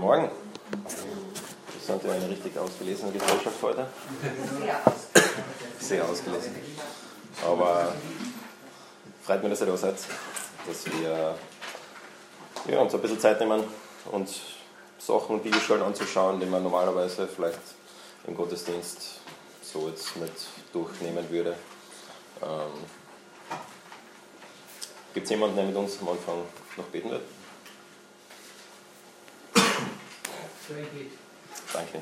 Morgen. Wir sind ja eine richtig ausgelesene Gesellschaft heute. Sehr ausgelesen. Aber freut mich, dass ihr da seid, dass wir ja, uns ein bisschen Zeit nehmen und Sachen und Bibelstellen anzuschauen, die man normalerweise vielleicht im Gottesdienst so jetzt nicht durchnehmen würde. Ähm, Gibt es jemanden, der mit uns am Anfang noch beten wird? Danke.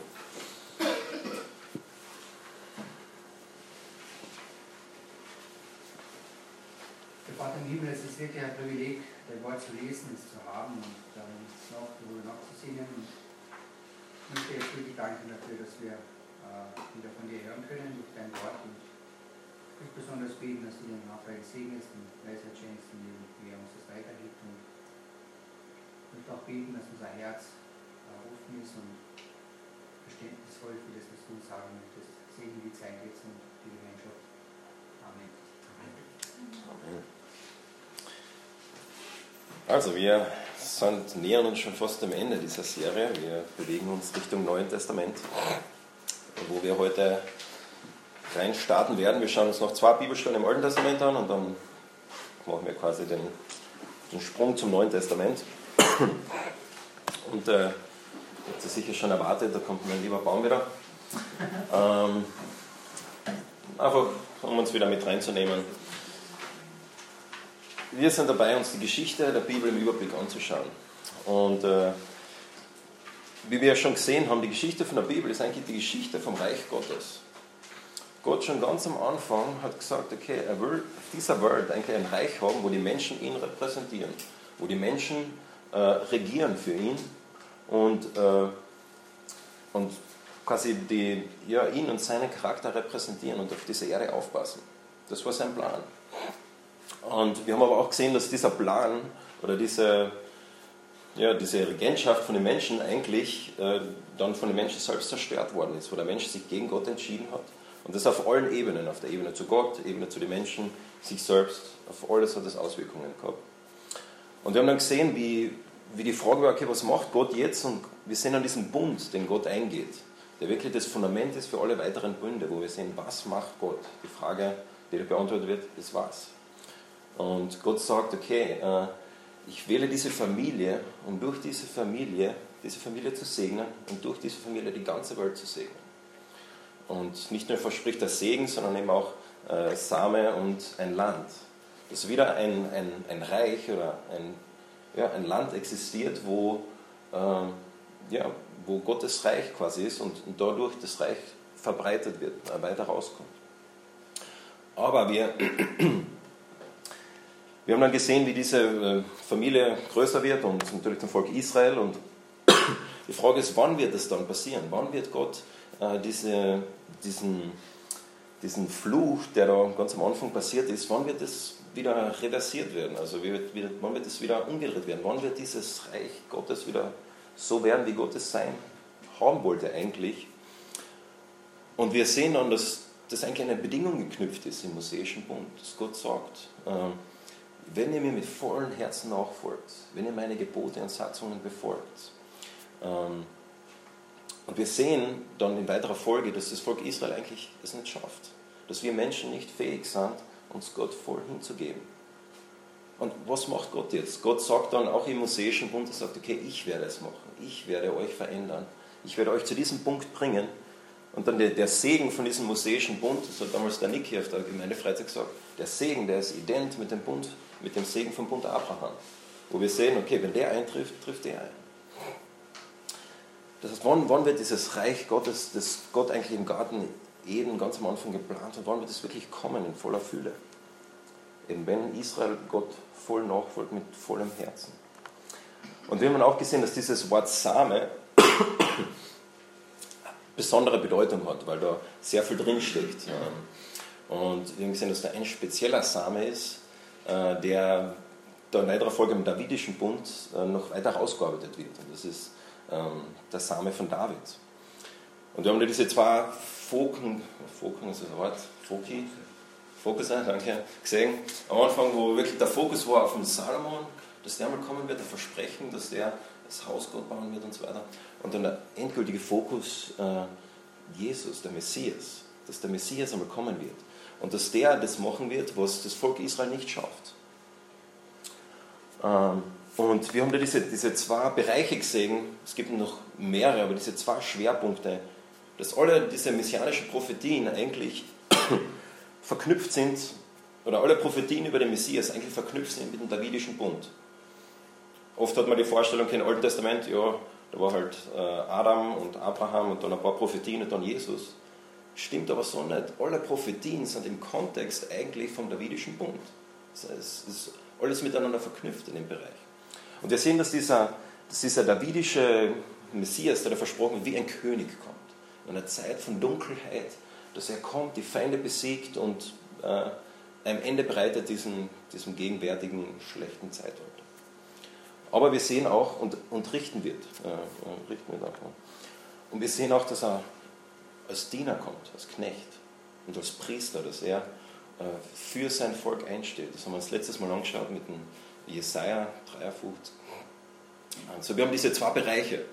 Vater im Himmel, es ist wirklich ein Privileg, dein Wort zu lesen, es zu haben und dann noch darüber nachzusingen. Und ich möchte jetzt wirklich danken dafür, dass wir äh, wieder von dir hören können durch dein Wort. Und ich möchte besonders beten, dass du den Raphael segnest und Weisheit schenkst, wie er uns das weitergibt. Und ich möchte auch beten, dass unser Herz offen ist und verständnisvoll für das, was du uns sagen möchtest. Segen die Zeit jetzt und die Gemeinschaft. Amen. Amen. Also wir sind, nähern uns schon fast am Ende dieser Serie. Wir bewegen uns Richtung Neuen Testament, wo wir heute rein starten werden. Wir schauen uns noch zwei Bibelstellen im Alten Testament an und dann machen wir quasi den, den Sprung zum Neuen Testament. Und äh, habt ihr sicher schon erwartet, da kommt mein lieber Baum wieder. Ähm, einfach, um uns wieder mit reinzunehmen. Wir sind dabei, uns die Geschichte der Bibel im Überblick anzuschauen. Und äh, wie wir ja schon gesehen haben, die Geschichte von der Bibel ist eigentlich die Geschichte vom Reich Gottes. Gott schon ganz am Anfang hat gesagt, okay, er will auf dieser Welt eigentlich ein Reich haben, wo die Menschen ihn repräsentieren, wo die Menschen äh, regieren für ihn und, äh, und quasi die, ja, ihn und seinen Charakter repräsentieren und auf diese Erde aufpassen. Das war sein Plan. Und wir haben aber auch gesehen, dass dieser Plan oder diese, ja, diese Regentschaft von den Menschen eigentlich äh, dann von den Menschen selbst zerstört worden ist, wo der Mensch sich gegen Gott entschieden hat. Und das auf allen Ebenen, auf der Ebene zu Gott, Ebene zu den Menschen, sich selbst, auf alles hat das Auswirkungen gehabt. Und wir haben dann gesehen, wie, wie die Frage war, okay, was macht Gott jetzt? Und wir sehen an diesem Bund, den Gott eingeht, der wirklich das Fundament ist für alle weiteren Bünde, wo wir sehen, was macht Gott? Die Frage, die da beantwortet wird, ist was. Und Gott sagt, okay, äh, ich wähle diese Familie, um durch diese Familie, diese Familie zu segnen und durch diese Familie die ganze Welt zu segnen. Und nicht nur verspricht er Segen, sondern eben auch äh, Same und ein Land. Dass wieder ein, ein, ein Reich oder ein, ja, ein Land existiert, wo, äh, ja, wo Gottes Reich quasi ist und, dadurch das Reich verbreitet wird, weiter rauskommt. Aber wir, wir haben dann gesehen, wie diese äh, Familie größer wird und natürlich das Volk Israel. Und die Frage ist, wann wird es dann passieren? Wann wird Gott äh, diese, diesen, diesen Fluch, der da ganz am Anfang passiert ist, wann wird es wieder reversiert werden? Also wie wird, wie, wann wird es wieder umgedreht werden? Wann wird dieses Reich Gottes wieder so werden, wie Gott es sein haben wollte eigentlich? Und wir sehen dann, dass das eigentlich eine Bedingung geknüpft ist im Mosaischen Bund, dass Gott sagt, äh, wenn ihr mir mit vollem Herzen nachfolgt, wenn ihr meine Gebote und Satzungen befolgt, ähm, und wir sehen dann in weiterer Folge, dass das Volk Israel eigentlich es nicht schafft. Dass wir Menschen nicht fähig sind, uns Gott voll hinzugeben. Und was macht Gott jetzt? Gott sagt dann auch im Mosaischen Bund, er sagt, okay, ich werde es machen. Ich werde euch verändern. Ich werde euch zu diesem Punkt bringen. Und dann der, der Segen von diesem Mosaischen Bund, das hat damals der Nick hier auf der Gemeindefreizeit gesagt, der Segen, der ist ident mit dem Bund, mit dem Segen vom Bund Abraham. Wo wir sehen, okay, wenn der eintrifft, trifft der ein. Das heißt, wann, wann wird dieses Reich Gottes, das Gott eigentlich im Garten Eden ganz am Anfang geplant hat, wann wird es wirklich kommen in voller Fülle? Eben wenn Israel Gott voll nachfolgt mit vollem Herzen. Und wir haben auch gesehen, dass dieses Wort Same besondere Bedeutung hat, weil da sehr viel drinsteckt. Und wir haben gesehen, dass da ein spezieller Same ist, äh, der da in weiterer Folge im Davidischen Bund äh, noch weiter ausgearbeitet wird. Und das ist ähm, der Same von David. Und wir haben da diese zwei Foken, Foken ist das Wort, Foki, Fokus, danke, gesehen, am Anfang, wo wirklich der Fokus war auf den Salomon, dass der mal kommen wird, der Versprechen, dass der das Haus Gott bauen wird und so weiter. Und dann der endgültige Fokus äh, Jesus, der Messias, dass der Messias einmal kommen wird. Und dass der das machen wird, was das Volk Israel nicht schafft. Ähm, und wir haben da diese, diese zwei Bereiche gesehen, es gibt noch mehrere, aber diese zwei Schwerpunkte, dass alle diese messianischen Prophetien eigentlich verknüpft sind, oder alle Prophetien über den Messias eigentlich verknüpft sind mit dem Davidischen Bund. Oft hat man die Vorstellung im Alten Testament, ja, da war halt äh, Adam und Abraham und dann ein paar Prophetien und dann Jesus. Stimmt aber so nicht. Alle Prophetien sind im Kontext eigentlich vom Davidischen Bund. Das heißt, es ist alles miteinander verknüpft in dem Bereich. Und wir sehen, dass dieser, dass dieser davidische Messias, der da versprochen wie ein König kommt. In einer Zeit von Dunkelheit, dass er kommt, die Feinde besiegt und äh, am Ende bereitet diesen, diesem gegenwärtigen schlechten Zeitalter. Aber wir sehen auch und, und richten wird. Äh, richten wird auch. Und wir sehen auch, dass er als Diener kommt, als Knecht und als Priester, dass er äh, für sein Volk einsteht. Das haben wir uns letztes Mal angeschaut mit dem Jesaja 53. Also wir haben diese zwei Bereiche,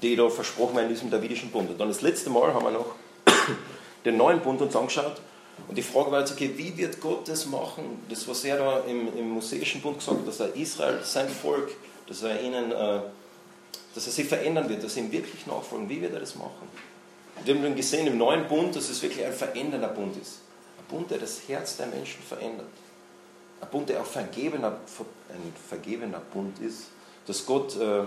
die da versprochen werden in diesem Davidischen Bund. Und dann das letzte Mal haben wir noch den neuen Bund uns angeschaut. Und die Frage war jetzt, okay, wie wird Gott das machen? Das, was er da im, im Mosaischen Bund gesagt hat, dass er Israel, sein Volk, dass er ihnen, äh, dass er sie verändern wird, dass sie ihm wirklich nachfolgen. Wie wird er das machen? Wir haben dann gesehen im neuen Bund, dass es wirklich ein verändernder Bund ist. Ein Bund, der das Herz der Menschen verändert. Ein Bund, der auch vergebener, ein vergebener Bund ist, dass Gott äh,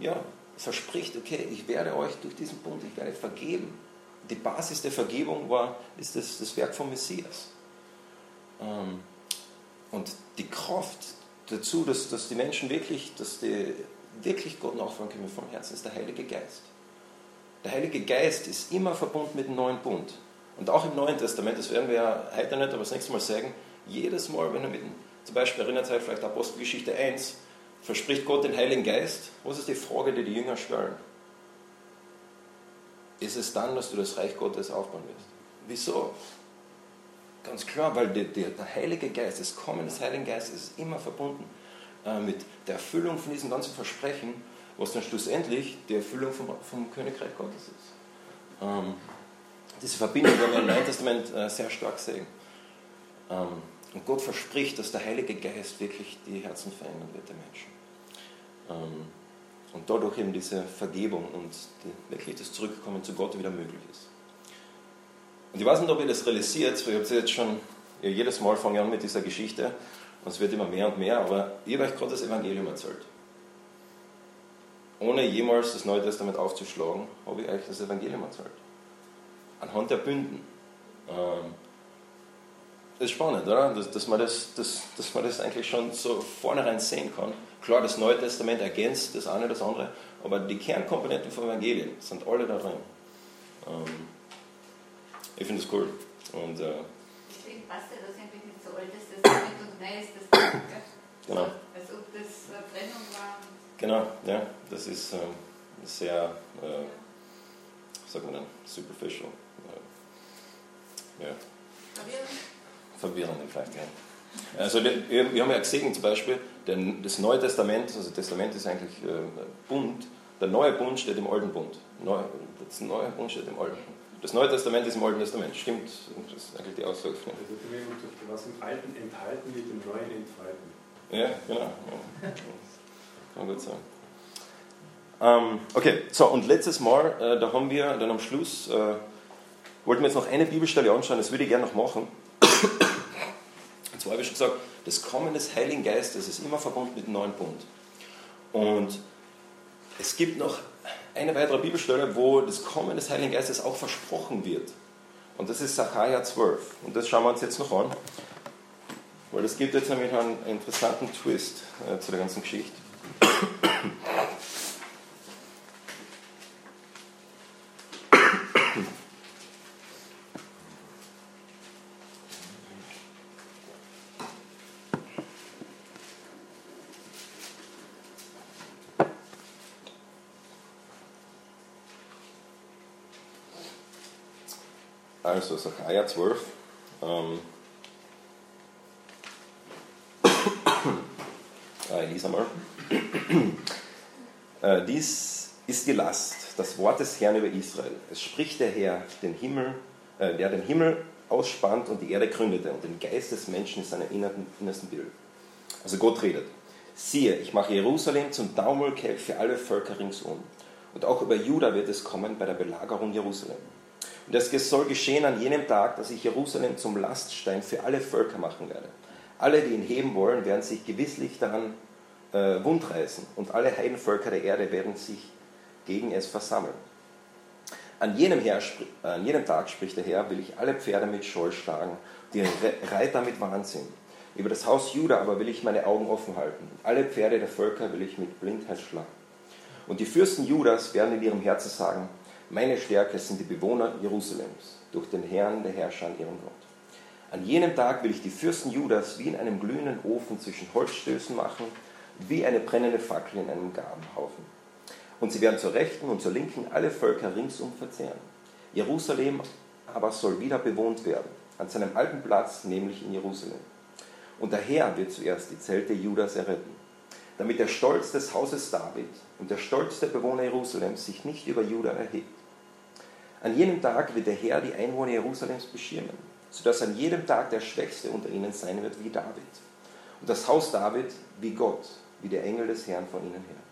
ja, verspricht, okay, ich werde euch durch diesen Bund, ich werde vergeben. Die Basis der Vergebung war, ist das, das Werk von Messias. Ähm, und die Kraft dazu, dass, dass die Menschen wirklich, dass die wirklich Gott nachfolgen können vom Herzen, ist der Heilige Geist. Der Heilige Geist ist immer verbunden mit dem neuen Bund. Und auch im Neuen Testament, das werden wir ja heute nicht, aber das nächste Mal sagen, jedes Mal, wenn er mit, zum Beispiel erinnert euch vielleicht Apostelgeschichte 1, verspricht Gott den Heiligen Geist. Was ist die Frage, die die Jünger stellen? Ist es dann, dass du das Reich Gottes aufbauen wirst? Wieso? Ganz klar, weil der, der, der Heilige Geist, das Kommen des Heiligen Geistes ist immer verbunden äh, mit der Erfüllung von diesem ganzen Versprechen, was dann schlussendlich die Erfüllung vom, vom Königreich Gottes ist. Ähm, diese Verbindung werden wir im Neuen Testament äh, sehr stark sehen. Ähm, und Gott verspricht, dass der Heilige Geist wirklich die Herzen verändern wird der Menschen. Ähm, und dadurch eben diese Vergebung und wirklich das Zurückkommen zu Gott wieder möglich ist. Und ich weiß nicht, ob ihr das realisiert, weil ich habe jetzt schon, ja, jedes Mal fange an mit dieser Geschichte und es wird immer mehr und mehr, aber ich habe euch gerade das Evangelium erzählt. Ohne jemals das Neue Testament aufzuschlagen, habe ich euch das Evangelium erzählt. Anhand der Bünden. Ähm, ist spannend, oder? Dass, dass, man das, dass, dass man das eigentlich schon so vornherein sehen kann. Klar, das Neue Testament ergänzt das eine das andere, aber die Kernkomponenten vom Evangelium sind alle da drin. Ähm, ich finde das cool. Und, äh, Deswegen passt ja das irgendwie nicht so Altes Testament und Neues Testament. Genau. Als ob das eine Trennung war. Genau, ja, das ist ähm, sehr, äh, sagt man denn, superficial. Äh, ja. Verwirrend. Verwirrend vielleicht, ja. Also wir, wir haben ja gesehen zum Beispiel, denn das Neue Testament, also Testament ist eigentlich äh, Bund, der neue Bund steht im Alten Bund. Neu, das neue Bund steht im Alten Bund. Das Neue Testament ist im Alten Testament, stimmt, das ist eigentlich die Aussage. Also was im Alten enthalten wird, im Neuen entfalten. Ja, genau. Ja. Kann gut sein. Ähm, okay, so und letztes Mal, äh, da haben wir dann am Schluss, äh, wollten wir jetzt noch eine Bibelstelle anschauen, das würde ich gerne noch machen. Und zwar habe ich schon gesagt, das Kommen des Heiligen Geistes ist immer verbunden mit dem neuen Bund. Und es gibt noch eine weitere Bibelstelle, wo das Kommen des Heiligen Geistes auch versprochen wird. Und das ist Sacharja 12. Und das schauen wir uns jetzt noch an. Weil das gibt jetzt nämlich einen interessanten Twist äh, zu der ganzen Geschichte. Also Sacharja 12. Ähm, ah, ich lese mal. Äh, dies ist die Last, das Wort des Herrn über Israel. Es spricht der Herr, den Himmel, äh, der den Himmel ausspannt und die Erde gründete und den Geist des Menschen ist seinem innersten Bild. Also Gott redet. Siehe, ich mache Jerusalem zum Daumelkelch für alle Völker ringsum. Und auch über Juda wird es kommen bei der Belagerung Jerusalem. Und es soll geschehen an jenem Tag, dass ich Jerusalem zum Laststein für alle Völker machen werde. Alle, die ihn heben wollen, werden sich gewisslich daran äh, wundreißen und alle Heidenvölker der Erde werden sich gegen es versammeln. An jenem, Herr, an jenem Tag, spricht der Herr, will ich alle Pferde mit Scheu schlagen, die Reiter mit Wahnsinn. Über das Haus Juda aber will ich meine Augen offen halten. Alle Pferde der Völker will ich mit Blindheit schlagen. Und die Fürsten Judas werden in ihrem Herzen sagen, meine Stärke sind die Bewohner Jerusalems, durch den Herrn der Herrscher an ihrem Gott. An jenem Tag will ich die Fürsten Judas wie in einem glühenden Ofen zwischen Holzstößen machen wie eine brennende Fackel in einem Gabenhaufen. Und sie werden zur Rechten und zur Linken alle Völker ringsum verzehren. Jerusalem aber soll wieder bewohnt werden, an seinem alten Platz, nämlich in Jerusalem. Und der Herr wird zuerst die Zelte Judas erretten, damit der Stolz des Hauses David und der Stolz der Bewohner Jerusalems sich nicht über Juda erhebt. An jenem Tag wird der Herr die Einwohner Jerusalems beschirmen, sodass an jedem Tag der Schwächste unter ihnen sein wird wie David. Und das Haus David wie Gott, wie der Engel des Herrn von ihnen her.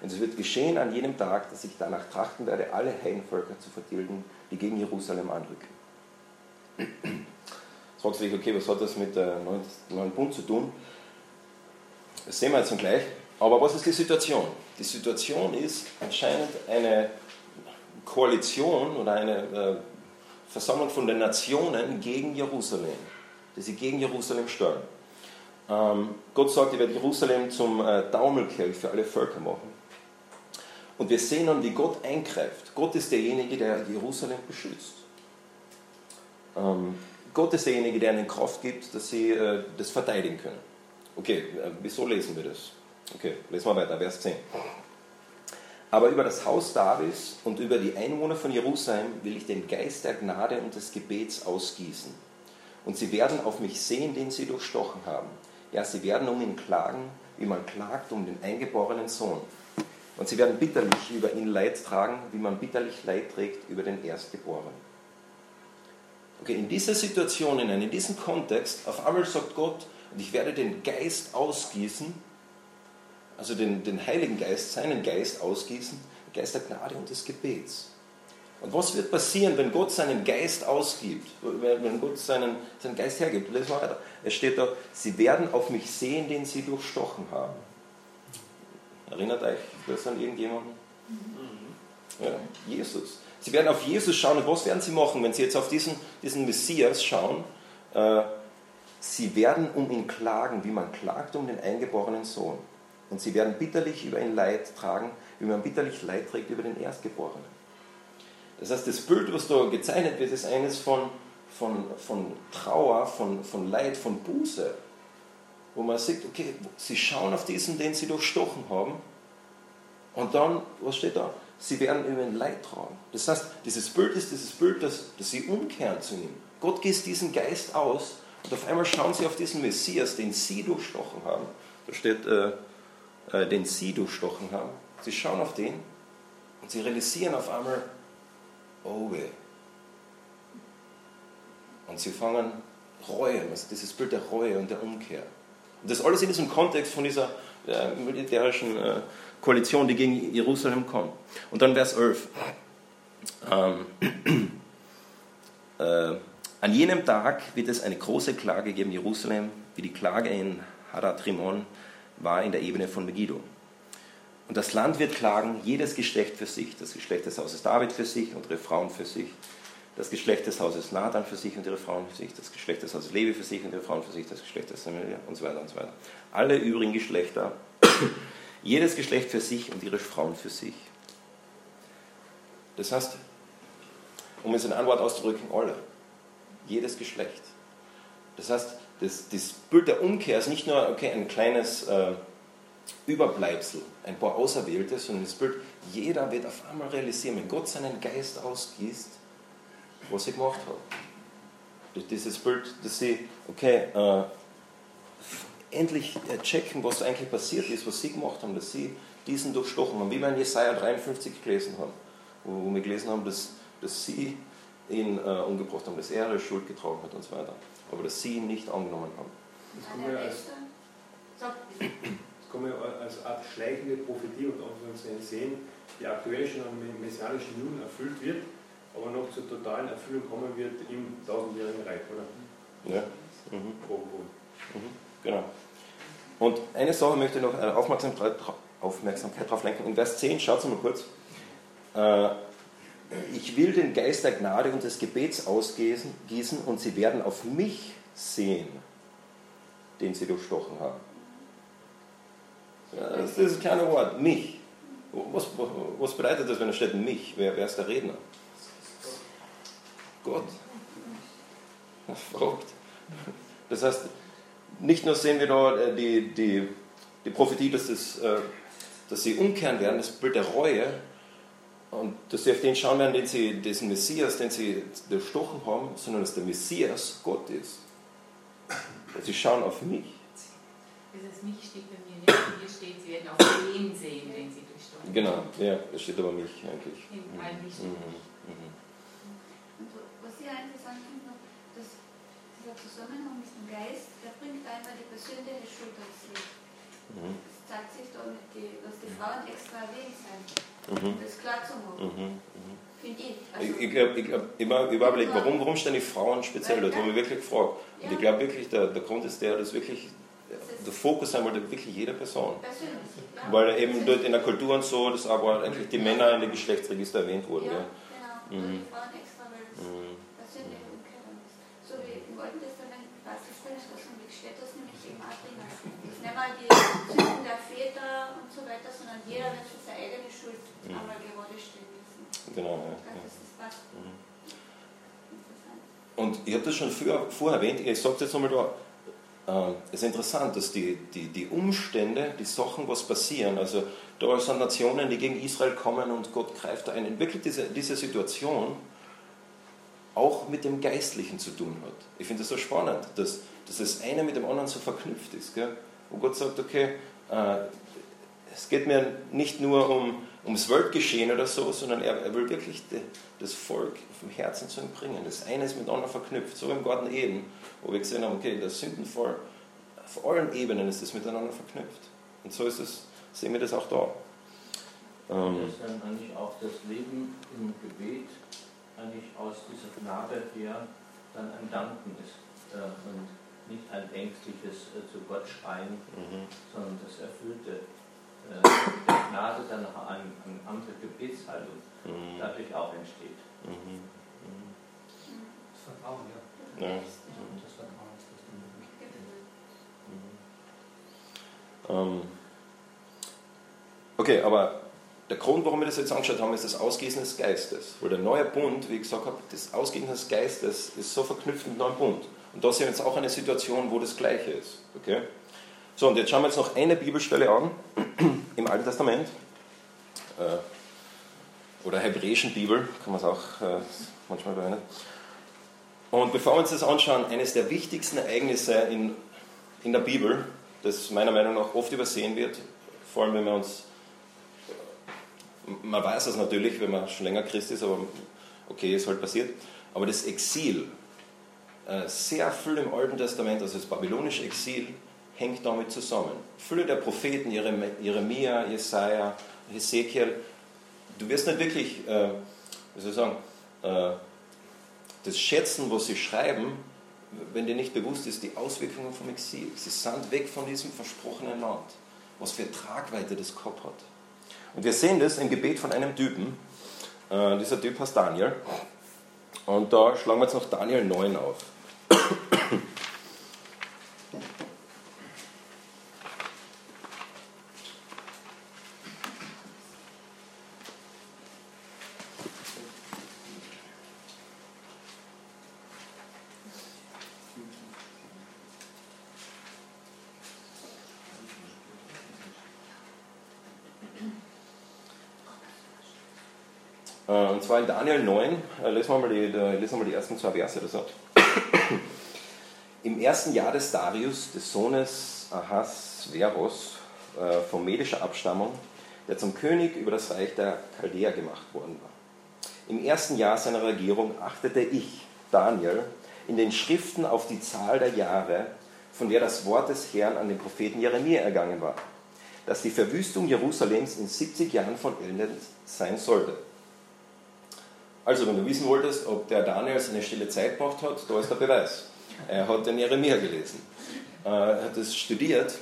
Und es wird geschehen an jenem Tag, dass ich danach trachten werde, alle Heidenvölker zu vertilgen, die gegen Jerusalem anrücken. Jetzt fragst du dich, okay, was hat das mit der neuen Bund zu tun? Das sehen wir jetzt gleich. Aber was ist die Situation? Die Situation ist anscheinend eine Koalition oder eine äh, Versammlung von den Nationen gegen Jerusalem, die sie gegen Jerusalem steuern. Ähm, Gott sagt, er wird Jerusalem zum äh, für alle Völker machen. Und wir sehen dann, wie Gott eingreift. Gott ist derjenige, der Jerusalem beschützt. Ähm, Gott ist derjenige, der ihnen Kraft gibt, dass sie äh, das verteidigen können. Okay, äh, wieso lesen wir das? Okay, lesen wir weiter, Vers 10. Aber über das Haus Davids und über die Einwohner von Jerusalem will ich den Geist der Gnade und des Gebets ausgießen. Und sie werden auf mich sehen, den sie durchstochen haben. Ja, sie werden um ihn klagen, wie man klagt um den eingeborenen Sohn. Und sie werden bitterlich über ihn Leid tragen, wie man bitterlich Leid trägt über den Erstgeborenen. Okay, in dieser Situation, in diesem Kontext, auf einmal sagt Gott, und ich werde den Geist ausgießen, also den, den Heiligen Geist, seinen Geist ausgießen, den Geist der Gnade und des Gebets. Und was wird passieren, wenn Gott seinen Geist ausgibt, wenn Gott seinen, seinen Geist hergibt? Lesen wir weiter. Es steht da, sie werden auf mich sehen, den sie durchstochen haben. Erinnert euch das an irgendjemanden? Mhm. Ja, Jesus. Sie werden auf Jesus schauen und was werden sie machen, wenn sie jetzt auf diesen, diesen Messias schauen? Äh, sie werden um ihn klagen, wie man klagt um den eingeborenen Sohn. Und sie werden bitterlich über ihn Leid tragen, wie man bitterlich Leid trägt über den Erstgeborenen. Das heißt, das Bild, was da gezeichnet wird, ist eines von, von, von Trauer, von, von Leid, von Buße. Wo man sieht, okay, sie schauen auf diesen, den sie durchstochen haben. Und dann, was steht da? Sie werden über ein Leid tragen. Das heißt, dieses Bild ist dieses Bild, dass, dass sie umkehren zu ihm. Gott gießt diesen Geist aus und auf einmal schauen sie auf diesen Messias, den sie durchstochen haben. Da steht, äh, äh, den sie durchstochen haben. Sie schauen auf den und sie realisieren auf einmal, oh weh. Und sie fangen Reue, also dieses Bild der Reue und der Umkehr. Und das alles in diesem Kontext von dieser äh, militärischen äh, Koalition, die gegen Jerusalem kommt. Und dann Vers 11. Ähm, äh, an jenem Tag wird es eine große Klage geben, Jerusalem, wie die Klage in Haratrimon war in der Ebene von Megiddo. Und das Land wird klagen, jedes Geschlecht für sich, das Geschlecht des Hauses David für sich und ihre Frauen für sich, das Geschlecht des Hauses Nathan für sich und ihre Frauen für sich, das Geschlecht des Hauses Levi für sich und ihre Frauen für sich, das Geschlecht des Samuel und so weiter und so weiter. Alle übrigen Geschlechter, jedes Geschlecht für sich und ihre Frauen für sich. Das heißt, um es in ein Wort auszudrücken, alle. Jedes Geschlecht. Das heißt, das, das Bild der Umkehr ist nicht nur okay, ein kleines äh, Überbleibsel, ein paar Auserwählte, sondern das Bild, jeder wird auf einmal realisieren, wenn Gott seinen Geist ausgießt, was sie gemacht hat. Dieses Bild, dass sie, okay, äh, endlich checken, was eigentlich passiert ist, was sie gemacht haben, dass sie diesen durchstochen haben, wie wir in Jesaja 53 gelesen haben, wo, wo wir gelesen haben, dass, dass sie ihn äh, umgebracht haben, dass er ihre Schuld getragen hat und so weiter, aber dass sie ihn nicht angenommen haben. Das kann man ja als, das kann man ja als Art schleichende Prophetie und Anführungszeichen sehen, die aktuell schon am messianischen Juden erfüllt wird, aber noch zur totalen Erfüllung kommen wird im tausendjährigen Reich, oder? Ja. Mhm. Mhm. Genau. Und eine Sache möchte ich noch äh, Aufmerksamkeit, Aufmerksamkeit darauf lenken. In Vers 10, schaut mal kurz. Äh, ich will den Geist der Gnade und des Gebets ausgießen und sie werden auf mich sehen, den sie durchstochen haben. Ja, das ist das kleine Wort, mich. Was, was bedeutet das, wenn da steht mich? Wer, wer ist der Redner? Gott. Verrückt. Das heißt, nicht nur sehen wir da äh, die, die, die Prophetie, dass, es, äh, dass sie umkehren werden, das Bild der Reue, und dass sie auf den schauen werden, den sie, diesen Messias, den sie durchstochen haben, sondern dass der Messias Gott ist. Sie schauen auf mich. Das mich steht bei mir nicht. Hier steht, sie werden auf den sehen, den sie durchstochen Genau, ja, das steht aber mich eigentlich. In allen Mhm. Mhm. Und was ich auch interessant finde, dass dieser Zusammenhang mit dem Geist, der bringt einmal die persönliche Schuld Licht. Mhm. Das zeigt sich da mit die, dass die Frauen extra erwähnt sind, Mhm. das klar zu machen. Mhm. Mhm. Finde ich. Also, Ich, ich glaube, ich glaub, immer überlegt, warum, warum stehen die Frauen speziell dort? Haben wir wirklich gefragt. Und ich glaube wirklich, der, der Grund ist der, dass wirklich der Fokus sein wollte, wirklich jede Person. persönlich. Ja. Weil eben dort in der Kultur und so, das aber eigentlich die Männer in den Geschlechtsregister erwähnt wurden. Ja, Ja. genau. Mhm. die Frauen extra, weil es Mhm. ist. So wie im Alten Testament, was das drin ist, was im Weg steht, das nämlich drin. Das ist nicht mal die Väter und so weiter, sondern jeder wird für seine eigene Schuld Mhm. einmal gerade stehen müssen. Genau, ja. Ja. das ist. Mhm. Interessant. Und ich habe das schon früher, vorher erwähnt, ich sage jetzt nochmal da, äh, es ist interessant, dass die, die, die Umstände, die Sachen, was passieren, also da sind Nationen, die gegen Israel kommen und Gott greift da ein, in wirklich diese, diese Situation auch mit dem Geistlichen zu tun hat. Ich finde das so spannend, dass, dass das eine mit dem anderen so verknüpft ist. Gell? Wo Gott sagt, okay, äh, es geht mir nicht nur um, ums Weltgeschehen oder so, sondern er, er will wirklich de, das Volk vom Herzen zu ihm bringen. Das eine ist mit anderen verknüpft, so im Garten Eden, wo wir gesehen haben, okay, der Sündenfall, auf allen Ebenen ist das miteinander verknüpft. Und so ist es, sehen wir das auch da. Ähm, dass dann eigentlich auch das Leben im Gebet eigentlich aus dieser Gnade her dann ein Danken ist äh, und nicht ein ängstliches äh, zu Gott schreien, mhm, sondern das erfüllte äh, der Gnade dann noch eine, eine andere Gebetshaltung mhm, dadurch auch entsteht. mhm, mhm. Das Vertrauen, ja. Ja. Das Vertrauen ist das Ding. Ähm, okay, aber der Grund, warum wir das jetzt angeschaut haben, ist das Ausgießen des Geistes. Weil der neue Bund, wie ich gesagt habe, das Ausgießen des Geistes ist so verknüpft mit dem neuen Bund. Und da sehen wir jetzt auch eine Situation, wo das Gleiche ist. Okay? So, und jetzt schauen wir uns noch eine Bibelstelle an im Alten Testament. Äh, oder hebräischen Bibel, kann man es auch äh, manchmal verwenden. Und bevor wir uns das anschauen, eines der wichtigsten Ereignisse in, in der Bibel, das meiner Meinung nach oft übersehen wird, vor allem wenn wir uns, man weiß es natürlich, wenn man schon länger Christ ist, aber okay, ist halt passiert, aber das Exil, äh, sehr viel im Alten Testament, also das babylonische Exil, hängt damit zusammen. Viele der Propheten, Jerem- Jeremia, Jesaja, Hesekiel, du wirst nicht wirklich, äh, wie soll ich sagen, äh, das Schätzen, was sie schreiben, wenn dir nicht bewusst ist, die Auswirkungen vom Exil. Sie sind weg von diesem versprochenen Land. Was für Tragweite das gehabt hat. Und wir sehen das im Gebet von einem Typen. Äh, dieser Typ heißt Daniel. Und da schlagen wir jetzt noch Daniel 9 auf. Äh, Und zwar in Daniel 9, wir mal die, mal die ersten zwei Verse. Das sagt. Im ersten Jahr des Darius, des Sohnes Ahasveros äh, von medischer Abstammung, der zum König über das Reich der Chaldäer gemacht worden war. Im ersten Jahr seiner Regierung achtete ich, Daniel, in den Schriften auf die Zahl der Jahre, von der das Wort des Herrn an den Propheten Jeremia ergangen war, dass die Verwüstung Jerusalems in 70 Jahren von Ende sein sollte. Also, wenn du wissen wolltest, ob der Daniel seine stille Zeit gemacht hat, da ist der Beweis. Er hat den Jeremia gelesen, er hat es studiert.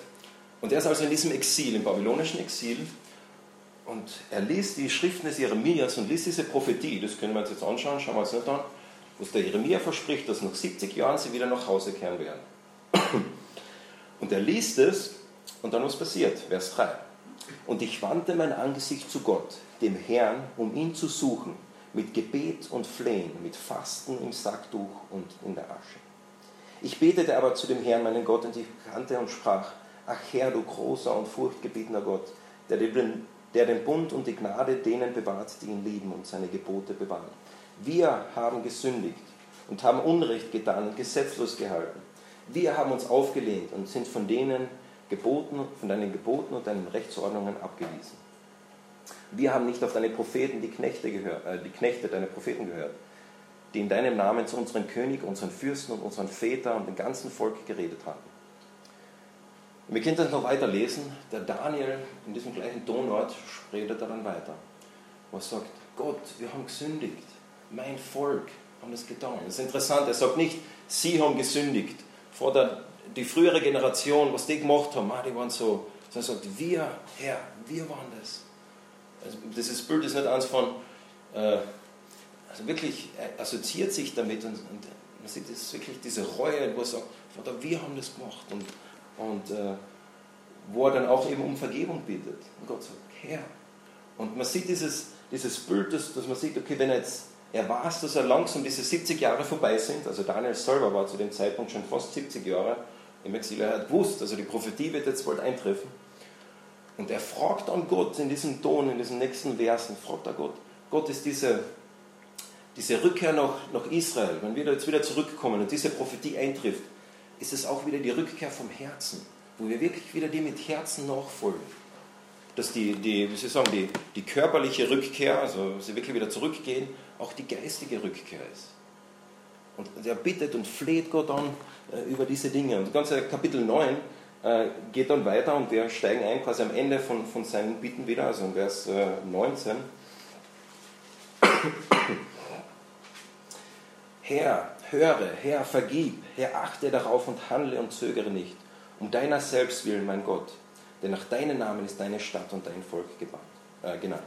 Und er ist also in diesem Exil, im babylonischen Exil. Und er liest die Schriften des Jeremias und liest diese Prophetie, das können wir uns jetzt anschauen, schauen wir uns nicht an, was der Jeremia verspricht, dass nach 70 Jahren sie wieder nach Hause kehren werden. Und er liest es und dann was passiert, Vers 3. Und ich wandte mein Angesicht zu Gott, dem Herrn, um ihn zu suchen, mit Gebet und Flehen, mit Fasten im Sacktuch und in der Asche. Ich betete aber zu dem Herrn, meinen Gott, und ich kannte und sprach, ach Herr, du großer und furchtgebietender Gott, der den, der den Bund und die Gnade denen bewahrt, die ihn lieben und seine Gebote bewahren. Wir haben gesündigt und haben Unrecht getan und gesetzlos gehalten. Wir haben uns aufgelehnt und sind von denen Geboten, von deinen Geboten und deinen Rechtsordnungen abgewiesen. Wir haben nicht auf deine Propheten, die Knechte, gehört, äh, die Knechte deine Propheten gehört, die in deinem Namen zu unserem König, unseren Fürsten und unseren Vätern und dem ganzen Volk geredet haben. Und wir können das noch weiter lesen. Der Daniel in diesem gleichen Tonort redet dann weiter. Was sagt, Gott, wir haben gesündigt. Mein Volk haben das getan. Das ist interessant. Er sagt nicht, sie haben gesündigt. Vor der, die frühere Generation, was die gemacht haben, ah, die waren so. Sondern er sagt, wir, Herr, wir waren das. Also dieses Bild ist nicht eins von, äh, also wirklich, er assoziiert sich damit und, und man sieht, es wirklich diese Reue, wo er sagt, Vater, wir haben das gemacht. Und, und äh, wo er dann auch eben um Vergebung bittet. Und Gott sagt, Herr. Und man sieht dieses, dieses Bild, dass, dass man sieht, okay, wenn er jetzt, er weiß, dass er langsam diese 70 Jahre vorbei sind, also Daniel selber war zu dem Zeitpunkt schon fast 70 Jahre im Exil, er hat gewusst, also die Prophetie wird jetzt bald eintreffen. Und er fragt an Gott in diesem Ton, in diesen nächsten Versen, fragt er Gott, Gott ist diese, diese Rückkehr nach, nach Israel, wenn wir jetzt wieder zurückkommen und diese Prophetie eintrifft, ist es auch wieder die Rückkehr vom Herzen, wo wir wirklich wieder die mit Herzen nachfolgen. Dass die, die wie Sie sagen, die, die körperliche Rückkehr, also sie wirklich wieder zurückgehen, auch die geistige Rückkehr ist. Und er bittet und fleht Gott an äh, über diese Dinge. Und das ganze Kapitel 9 äh, geht dann weiter und wir steigen ein quasi am Ende von, von seinen Bitten wieder, also in Vers äh, 19. Herr, höre, Herr, vergib, Herr, achte darauf und handle und zögere nicht, um deiner selbst willen, mein Gott, denn nach deinem Namen ist deine Stadt und dein Volk gebannt, äh, genannt.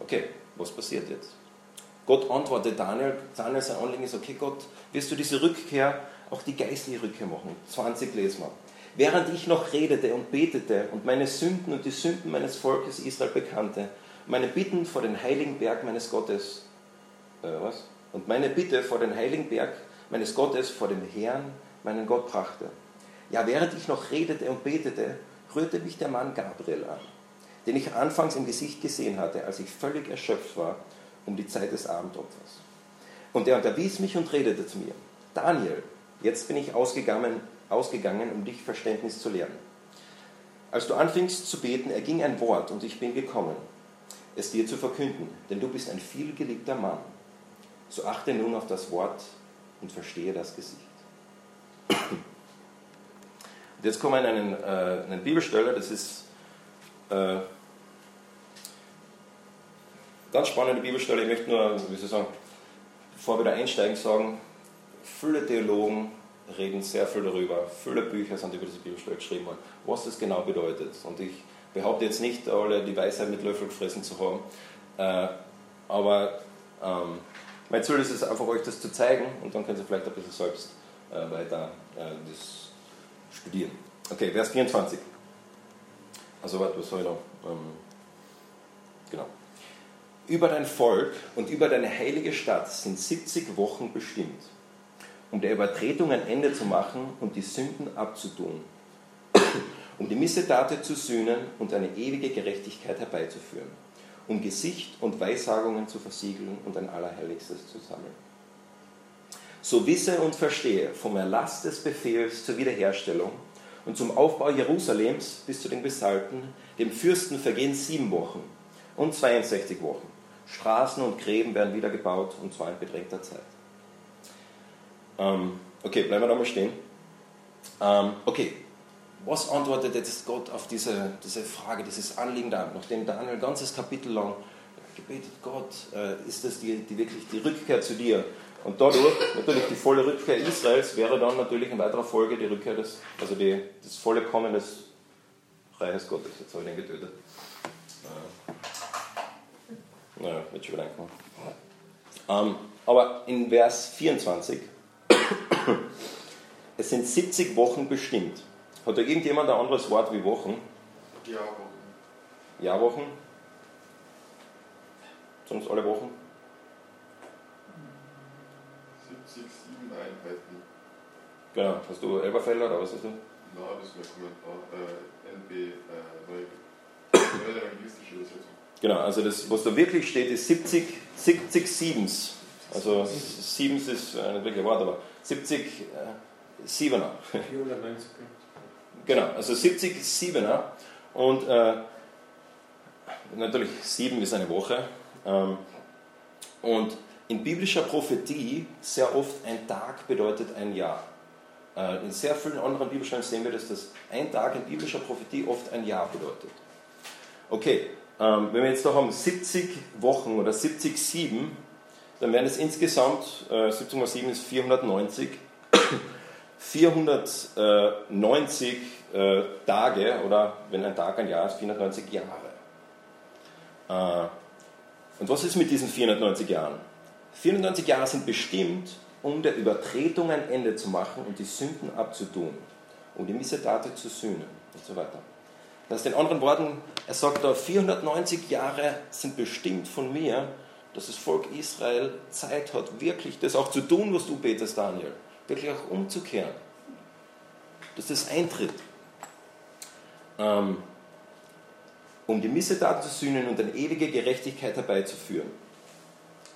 Okay, was passiert jetzt? Gott antwortet Daniel, Daniel sein Anliegen ist, okay Gott, wirst du diese Rückkehr, auch die geistliche Rückkehr machen? 20 lesen wir. Während ich noch redete und betete und meine Sünden und die Sünden meines Volkes Israel bekannte, meine Bitten vor den heiligen Berg meines Gottes, äh, was? Und meine Bitte vor den heiligen Berg meines Gottes, vor dem Herrn, meinen Gott brachte. Ja, während ich noch redete und betete, rührte mich der Mann Gabriel an, den ich anfangs im Gesicht gesehen hatte, als ich völlig erschöpft war um die Zeit des Abendopfers. Und er unterwies mich und redete zu mir. Daniel, jetzt bin ich ausgegangen, ausgegangen, um dich Verständnis zu lernen. Als du anfingst zu beten, erging ein Wort und ich bin gekommen, es dir zu verkünden, denn du bist ein vielgeliebter Mann. So achte nun auf das Wort und verstehe das Gesicht. Und jetzt kommen wir in einen, äh, einen Bibelstelle, das ist äh, ganz spannende Bibelstelle. Ich möchte nur, wie soll ich sagen, bevor wir da einsteigen, sagen, viele Theologen reden sehr viel darüber. Viele Bücher sind über diese Bibelstelle geschrieben worden, was das genau bedeutet. Und ich behaupte jetzt nicht, alle die Weisheit mit Löffel gefressen zu haben. Äh, aber ähm, mein Ziel ist es einfach, euch das zu zeigen und dann könnt ihr vielleicht ein bisschen selbst äh, weiter äh, das studieren. Okay, Vers 24. Also, was soll ich noch? Ähm, genau. Über dein Volk und über deine heilige Stadt sind 70 Wochen bestimmt um der Übertretung ein Ende zu machen und die Sünden abzutun, um die Missetate zu sühnen und eine ewige Gerechtigkeit herbeizuführen, um Gesicht und Weissagungen zu versiegeln und ein Allerheiligstes zu sammeln. So wisse und verstehe vom Erlass des Befehls zur Wiederherstellung und zum Aufbau Jerusalems bis zu den Gesalten, dem Fürsten vergehen sieben Wochen und 62 Wochen. Straßen und Gräben werden wieder gebaut und zwar in bedrängter Zeit. Ähm, okay, bleiben wir da mal stehen. Ähm, okay, was antwortet jetzt Gott auf diese, diese Frage, dieses Anliegen da, nachdem Daniel ein ganzes Kapitel lang gebetet, Gott, äh, ist das die, die wirklich die Rückkehr zu dir? Und dadurch, natürlich die volle Rückkehr Israels, wäre dann natürlich in weiterer Folge die Rückkehr des, also die, das volle Kommen des Reiches Gottes. Jetzt habe ich den getötet. Naja, wird schon wieder reinkommen. Ähm, aber in Vers 24, es sind 70 Wochen bestimmt. Hat da irgendjemand ein anderes Wort wie Wochen? Jahrwochen. Jahrwochen? Sonst alle Wochen? 70, 7 Einheiten. Genau. Hast du Elberfelder oder was hast du? Na, das ist mein Kommentar. Äh, NB, äh, neue, neue evangelistische Übersetzung. Genau, also das, was da wirklich steht, ist 70, 70 Siebens. Also Siebens ist äh, ein Wort, aber 70 äh, Siebener. 490. Genau, also 70 Siebener. Und äh, natürlich, sieben ist eine Woche. Ähm, und in biblischer Prophetie sehr oft ein Tag bedeutet ein Jahr. Äh, in sehr vielen anderen Bibelstellen sehen wir, dass das ein Tag in biblischer Prophetie oft ein Jahr bedeutet. Okay, ähm, wenn wir jetzt da haben 70 Wochen oder 70 Sieben, dann wären es insgesamt, äh, 70 mal 7 ist 490, 490 äh, Tage oder wenn ein Tag ein Jahr ist, 490 Jahre. Äh, und was ist mit diesen 490 Jahren? 490 Jahre sind bestimmt, um der Übertretung ein Ende zu machen und die Sünden abzutun, um die Missetate zu sühnen und so weiter. Das heißt in anderen Worten, er sagt da, 490 Jahre sind bestimmt von mir, dass das Volk Israel Zeit hat, wirklich das auch zu tun, was du betest, Daniel. Wirklich auch umzukehren. Dass das eintritt. Ähm, um die Missetaten zu sühnen und eine ewige Gerechtigkeit herbeizuführen.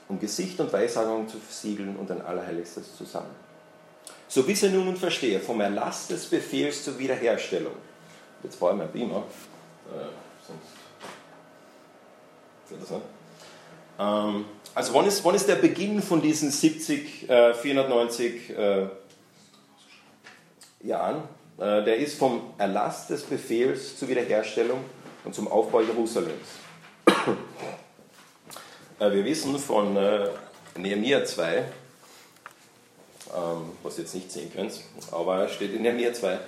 Um Gesicht und Weissagung zu versiegeln und ein Allerheiligstes zusammen. So wisse nun und verstehe, vom Erlass des Befehls zur Wiederherstellung. Jetzt brauche ich mein Beamer. Äh, sonst. Geht das nicht? Ähm, also wann ist, wann ist der Beginn von diesen 70, äh, 490 äh, Jahren? Äh, der ist vom Erlass des Befehls zur Wiederherstellung und zum Aufbau Jerusalems. Äh, wir wissen von äh, Nehemiah 2, ähm, was ihr jetzt nicht sehen könnt, aber steht in Nehemiah 2,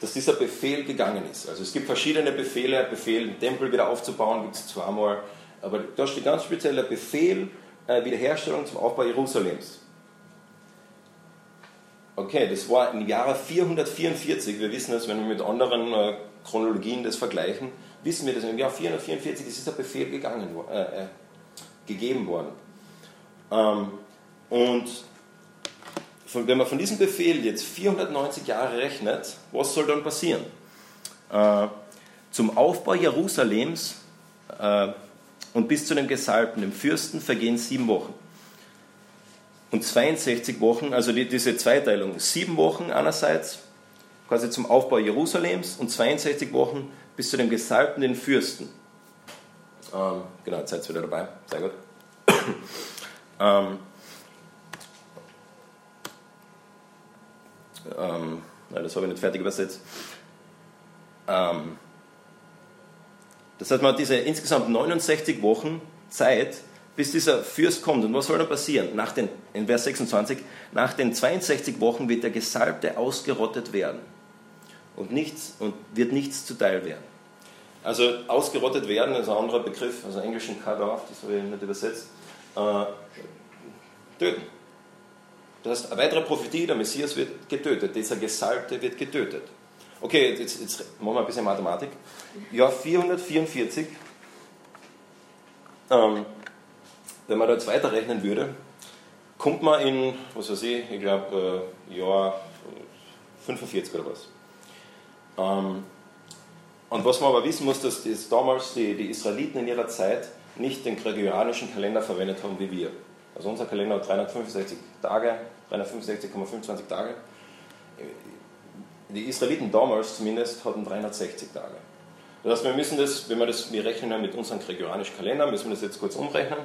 dass dieser Befehl gegangen ist. Also es gibt verschiedene Befehle, Befehl, den Tempel wieder aufzubauen, gibt es zweimal, aber da steht ganz speziell der Befehl, äh, Wiederherstellung zum Aufbau Jerusalems. Okay, das war im Jahre 444, wir wissen das, wenn wir mit anderen äh, Chronologien das vergleichen, wissen wir, dass im Jahr 444 ist dieser Befehl gegangen, äh, äh, gegeben worden. Ähm, und von, wenn man von diesem Befehl jetzt 490 Jahre rechnet, was soll dann passieren? Äh, zum Aufbau Jerusalems äh, und bis zu dem Gesalbten, dem Fürsten, vergehen sieben Wochen. Und 62 Wochen, also die, diese Zweiteilung, sieben Wochen einerseits quasi zum Aufbau Jerusalems und 62 Wochen bis zu dem Gesalbten, den Fürsten. Ähm, genau, jetzt seid ihr wieder dabei, sehr gut. ähm, ähm, nein, das habe ich nicht fertig übersetzt. Ähm, das heißt, man hat diese insgesamt 69 Wochen Zeit, bis dieser Fürst kommt. Und was soll dann passieren? Nach den, in Vers 26, nach den 62 Wochen wird der Gesalbte ausgerottet werden und, nichts, und wird nichts zuteil werden. Also ausgerottet werden ist ein anderer Begriff, also englischen cut off, das habe ich nicht übersetzt. Äh, töten. Das heißt, eine weitere Prophetie, der Messias wird getötet, dieser Gesalbte wird getötet. Okay, jetzt, jetzt machen wir ein bisschen Mathematik. Jahr 444, ähm, wenn man da jetzt weiterrechnen würde, kommt man in, was weiß ich, ich glaube, äh, Jahr 45 oder was. Ähm, und was man aber wissen muss, dass das damals die, die Israeliten in ihrer Zeit nicht den gregorianischen Kalender verwendet haben wie wir. Also unser Kalender hat 365 Tage, 365,25 Tage. Die Israeliten damals zumindest hatten 360 Tage. Das heißt, wir müssen das, wenn wir das, wir rechnen ja mit unserem gregorianischen Kalender, müssen wir das jetzt kurz umrechnen.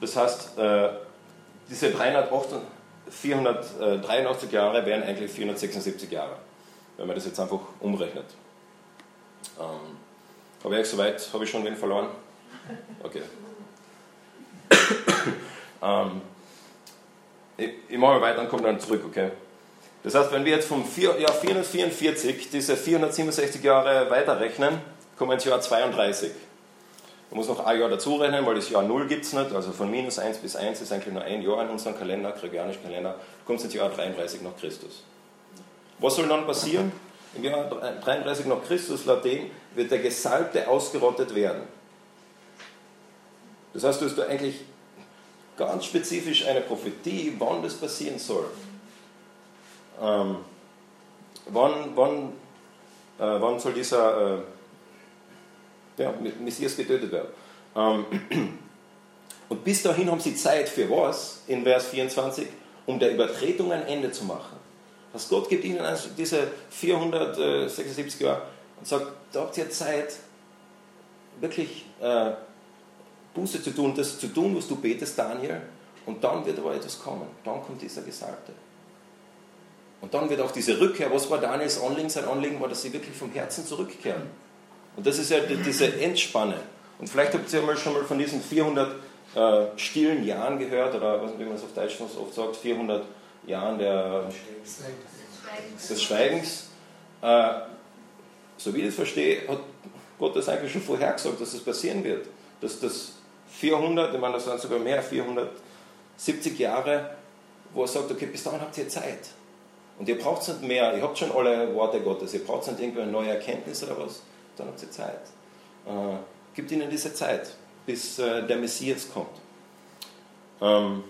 Das heißt, äh, diese 308, 483 Jahre wären eigentlich 476 Jahre, wenn man das jetzt einfach umrechnet. Ähm, habe ich soweit, habe ich schon wen verloren? Okay. ähm, ich, mache mal weiter und komme dann zurück, okay? Das heißt, wenn wir jetzt vom Jahr 444 diese 467 Jahre weiterrechnen, kommen wir ins Jahr 32. Man muss noch ein Jahr dazu rechnen, weil das Jahr 0 gibt es nicht. Also von minus 1 bis 1 ist eigentlich nur ein Jahr in unserem Kalender, gregorianischen Kalender. Du kommst ins Jahr 33 nach Christus. Was soll dann passieren? Im Jahr 33 nach Christus, laut dem, wird der Gesalbte ausgerottet werden. Das heißt, du hast da eigentlich ganz spezifisch eine Prophetie, wann das passieren soll. Ähm, wann, wann, äh, wann soll dieser äh, ja, Messias getötet werden? Ähm, und bis dahin haben sie Zeit für was, in Vers 24, um der Übertretung ein Ende zu machen. Was Gott gibt ihnen diese 476 Jahre und sagt, da habt ihr Zeit, wirklich äh, Buße zu tun, das zu tun, was du betest, Daniel, und dann wird aber etwas kommen. Dann kommt dieser Gesalbte. Und dann wird auch diese Rückkehr, was war Daniels Anliegen? Sein Anliegen war, dass sie wirklich vom Herzen zurückkehren. Und das ist ja diese Endspanne. Und vielleicht habt ihr schon mal von diesen 400 äh, stillen Jahren gehört, oder wie man es auf Deutsch oft sagt, 400 Jahren der, des Schweigens. Äh, so wie ich das verstehe, hat Gott das eigentlich schon vorher gesagt, dass das passieren wird. Dass das 400, ich meine, das waren sogar mehr, 470 Jahre, wo er sagt, okay, bis dahin habt ihr Zeit. Und ihr braucht nicht mehr, ihr habt schon alle Worte Gottes, ihr braucht nicht irgendwie eine neue Erkenntnis oder was, dann habt ihr Zeit. Äh, gibt ihnen diese Zeit, bis äh, der Messias kommt. Ähm,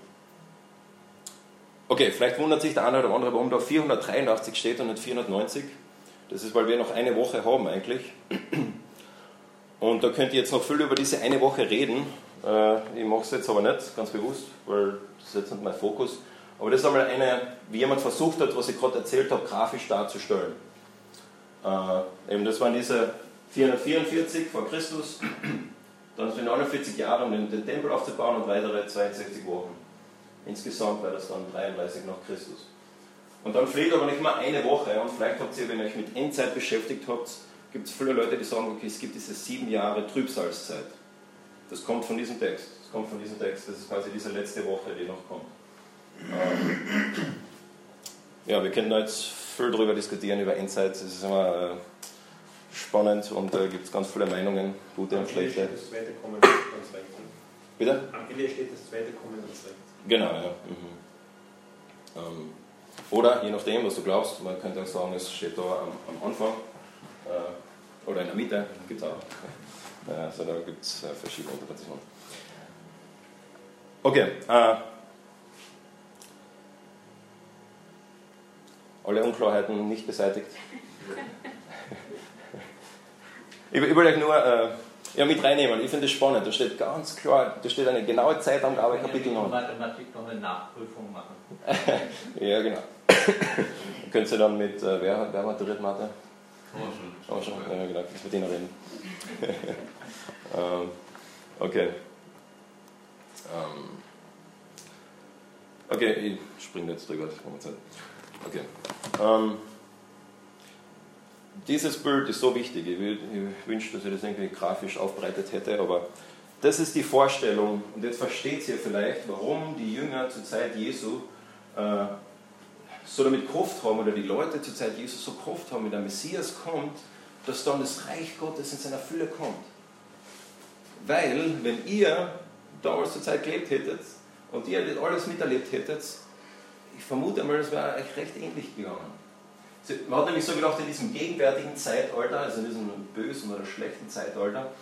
okay, vielleicht wundert sich der eine oder andere, warum da 483 steht und nicht 490. Das ist, weil wir noch eine Woche haben eigentlich. Und da könnt ihr jetzt noch viel über diese eine Woche reden. Äh, ich mache es jetzt aber nicht, ganz bewusst, weil das ist jetzt nicht mein Fokus. Aber das ist einmal eine, wie jemand versucht hat, was ich gerade erzählt habe, grafisch darzustellen. Äh, eben das waren diese 444 vor Christus, dann sind 49 Jahre, um den, den, Tempel aufzubauen und weitere 62 Wochen. Insgesamt wäre das dann 33 nach Christus. Und dann fehlt aber nicht mal eine Woche und vielleicht habt ihr, wenn ihr euch mit Endzeit beschäftigt habt, gibt es viele Leute, die sagen, okay, es gibt diese sieben Jahre Trübsalzeit. Das kommt von diesem Text. Das kommt von diesem Text. Das ist quasi diese letzte Woche, die noch kommt. Ähm, ja, wir können da jetzt viel darüber diskutieren, über Endzeit. Das ist immer äh, spannend und da äh, gibt es ganz viele Meinungen, gute und schlechte. Am steht das zweite Kommen ganz rechts. Bitte? Am Ende steht das zweite Kommen ganz rechts. Genau, ja. Mhm. Ähm, oder je nachdem, was du glaubst, man könnte auch sagen, es steht da am, am Anfang äh, oder in der Mitte, gibt es auch. Also da gibt es äh, verschiedene Interpretationen. Okay, alle Unklarheiten nicht beseitigt. ich, ich will euch nur äh, ja, mit reinnehmen. Ich finde es spannend. Da steht ganz klar, da steht eine genaue Zeitangabe, Kapitel 9. Mathematik noch eine Nachprüfung machen. ja, genau. Könnt ihr dann mit, äh, wer, wer maturiert Mathe? Oh, schon. Oh, schon. Ja, genau, ich mit denen reden. ähm, okay. Ähm, okay, ich springe jetzt drüber. Okay. Ähm, dieses Bild ist so wichtig. Ich, ich wünschte, dass ich das irgendwie grafisch aufbereitet hätte, aber das ist die Vorstellung. Und jetzt versteht ihr vielleicht, warum die Jünger zur Zeit Jesu äh, so damit Kraft haben, oder die Leute zur Zeit Jesu so Kraft haben, wenn der Messias kommt, dass dann das Reich Gottes in seiner Fülle kommt. Weil, wenn ihr damals zur Zeit gelebt hättet und ihr alles miterlebt hättet, ich vermute mal, das wäre euch recht ähnlich gegangen. Man hat nämlich so gedacht, in diesem gegenwärtigen Zeitalter, also in diesem bösen oder schlechten Zeitalter,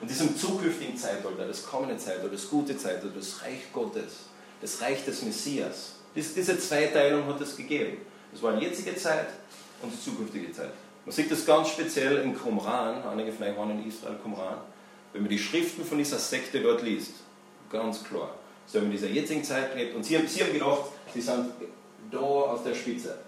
und diesem zukünftigen Zeitalter, das kommende Zeitalter, das gute Zeitalter, das Reich Gottes, das Reich des Messias, diese Zweiteilung hat es gegeben. Das war die jetzige Zeit und die zukünftige Zeit. Man sieht das ganz speziell in Qumran, einige von euch waren in Israel, Qumran, wenn man die Schriften von dieser Sekte dort liest, ganz klar. Sie haben in dieser jetzigen Zeit gelebt und sie haben, sie haben gedacht, sie sind da auf der Spitze.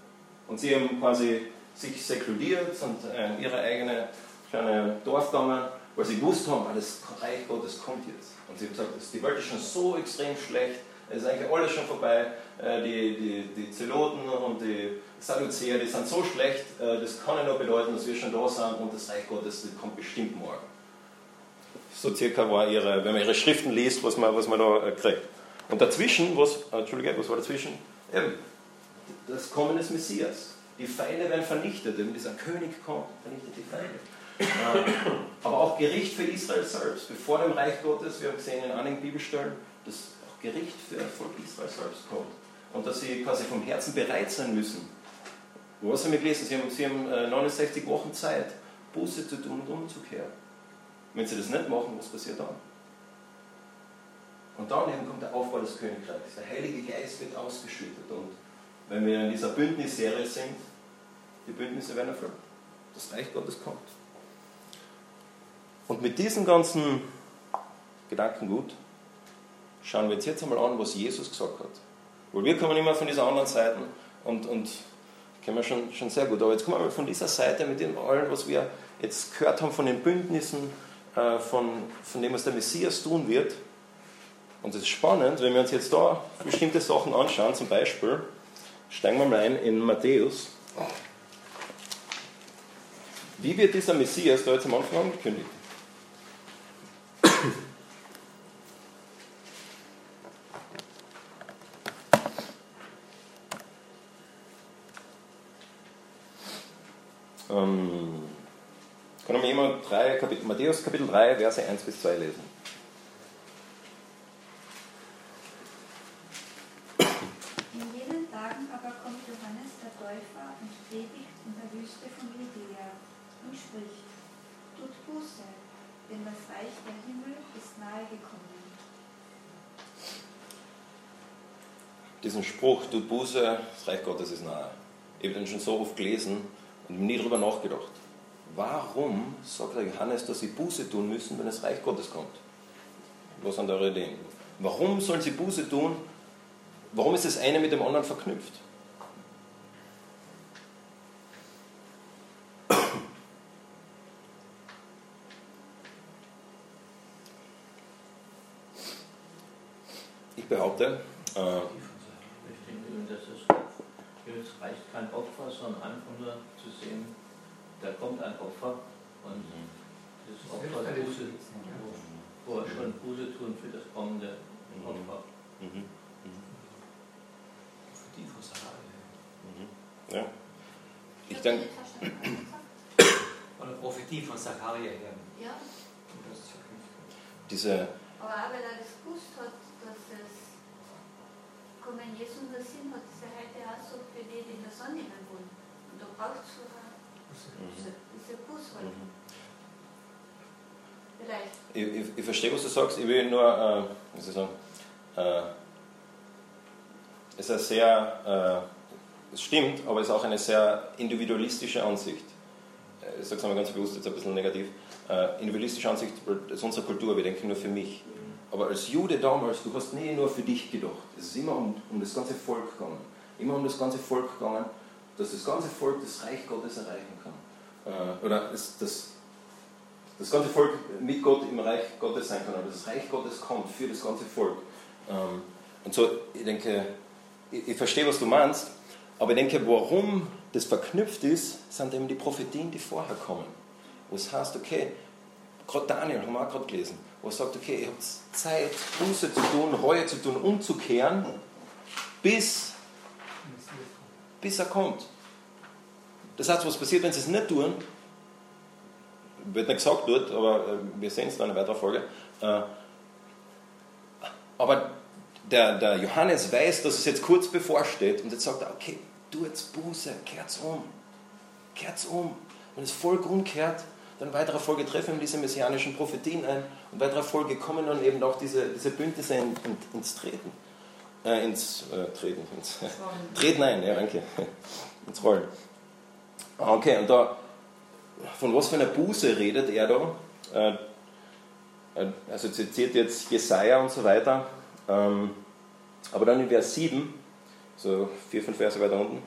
Und sie haben quasi sich sekludiert und äh, ihre eigene kleine Dorfdamen, weil sie gewusst haben, das Reich Gottes kommt jetzt. Und sie haben gesagt, die Welt ist schon so extrem schlecht, es ist eigentlich alles schon vorbei. Äh, die, die, die Zeloten und die Sadduzäer, die sind so schlecht, äh, das kann ja nur bedeuten, dass wir schon da sind und das Reich Gottes kommt bestimmt morgen. So circa war ihre, wenn man ihre Schriften liest, was man, was man da äh, kriegt. Und dazwischen, was, Entschuldige, was war dazwischen? Eben, das Kommen des Messias. Die Feinde werden vernichtet, wenn dieser König kommt, vernichtet die Feinde. Aber auch Gericht für Israel selbst. Bevor dem Reich Gottes, wir haben gesehen in einigen Bibelstellen, das auch Gericht für das Volk Israel selbst kommt. Und dass sie quasi vom Herzen bereit sein müssen. Was haben wir gelesen? Sie haben, sie haben 69 äh, Wochen Zeit, Buße zu tun und umzukehren. Wenn sie das nicht machen, was passiert dann? Und dann eben kommt der Aufbau des Königreichs. Der Heilige Geist wird ausgeschüttet. Und wenn wir in dieser Bündnisserie sind, die Bündnisse werden erfüllt. Das Reich Gottes kommt. Und mit diesem ganzen Gedankengut schauen wir uns jetzt einmal an, was Jesus gesagt hat. Weil wir kommen immer von dieser anderen Seite und, und kennen wir schon, schon sehr gut. Aber jetzt kommen wir von dieser Seite mit dem allem, was wir jetzt gehört haben von den Bündnissen, äh, von, von dem, was der Messias tun wird. Und es ist spannend, wenn wir uns jetzt da bestimmte Sachen anschauen, zum Beispiel, steigen wir mal ein in Matthäus. Wie wird dieser Messias da jetzt am Anfang angekündigt? Ähm, kann mir jemand drei, Kapitel, Matthäus Kapitel 3, Verse 1 bis 2 lesen? In jenen Tagen aber kommt Johannes der Täufer und predigt in der Wüste von Judäa und spricht, tut Buße, denn das Reich der Himmel ist nahe gekommen. Diesen Spruch, tut Buße, das Reich Gottes ist nahe. Ich habe den schon so oft gelesen, und nie darüber nachgedacht. Warum sagt der Johannes, dass sie Buße tun müssen, wenn das Reich Gottes kommt? Was sind eure Ideen? Warum sollen sie Buße tun? Warum ist das eine mit dem anderen verknüpft? Ich behaupte, äh, es reicht kein Opfer, sondern einfach nur zu sehen, da kommt ein Opfer und mhm. das Opfer Buße, wo er schon Buße tun für das kommende mhm. Opfer. Mhm. Die von Sacharja. Ja. Ich denke. Oder Prophetie von Sacharja her. Ja. Diese. Aber auch weil er das gewusst hat, dass es kommen Jesu nur Sinn hat, ist er heute auch so für die, die in der Sonne wohnen. Und da braucht es Ich, ich, ich, verstehe, was du sagst. Ich will nur, äh, ich sagen, äh, es ist eine sehr, äh, es stimmt, aber es ist auch eine sehr individualistische Ansicht. Äh, ich sage es einmal ganz bewusst, jetzt ein bisschen negativ. Äh, individualistische Ansicht, ist unsere Kultur, wir denken nur für mich. Aber als Jude damals, du hast nie nur für dich gedacht. Es ist immer um, um das ganze Volk gegangen. Immer um das ganze Volk gegangen, dass das ganze Volk das Reich Gottes erreichen kann. Äh, oder das, das, das ganze Volk mit Gott im Reich Gottes sein kann. Aber das Reich Gottes kommt für das ganze Volk. Ähm, und so, ich denke, ich, ich verstehe, was du meinst. Aber ich denke, warum das verknüpft ist, sind eben die Prophetien, die vorher kommen. Wo es heißt, okay, gerade Daniel haben wir auch gerade gelesen, wo er sagt, okay, ihr habt Zeit, Buße zu tun, Reue zu tun, umzukehren, bis, bis er kommt. Das heißt, was passiert, wenn sie es nicht tun? Wird nicht gesagt dort, aber äh, wir sehen es dann in weiterer Folge. Äh, aber der, der Johannes weiß, dass es jetzt kurz bevorsteht und jetzt sagt er, okay, tu jetzt Buße, kehrt's um. Kehrt's um. Wenn das Volk umkehrt, dann in weiterer Folge treffen wir diese messianischen Prophetien ein und in weiterer Folge kommen dann eben auch diese, diese Bündnisse in, in, ins Treten. Äh, ins äh, Treten, ins Treten ein, ja, danke. ins Rollen. Ah, okay, und da, von was für einer Buße redet er da? Äh, äh, also zitiert jetzt Jesaja und so weiter. Ähm, aber dann in Vers 7, so vier, fünf Verse weiter unten,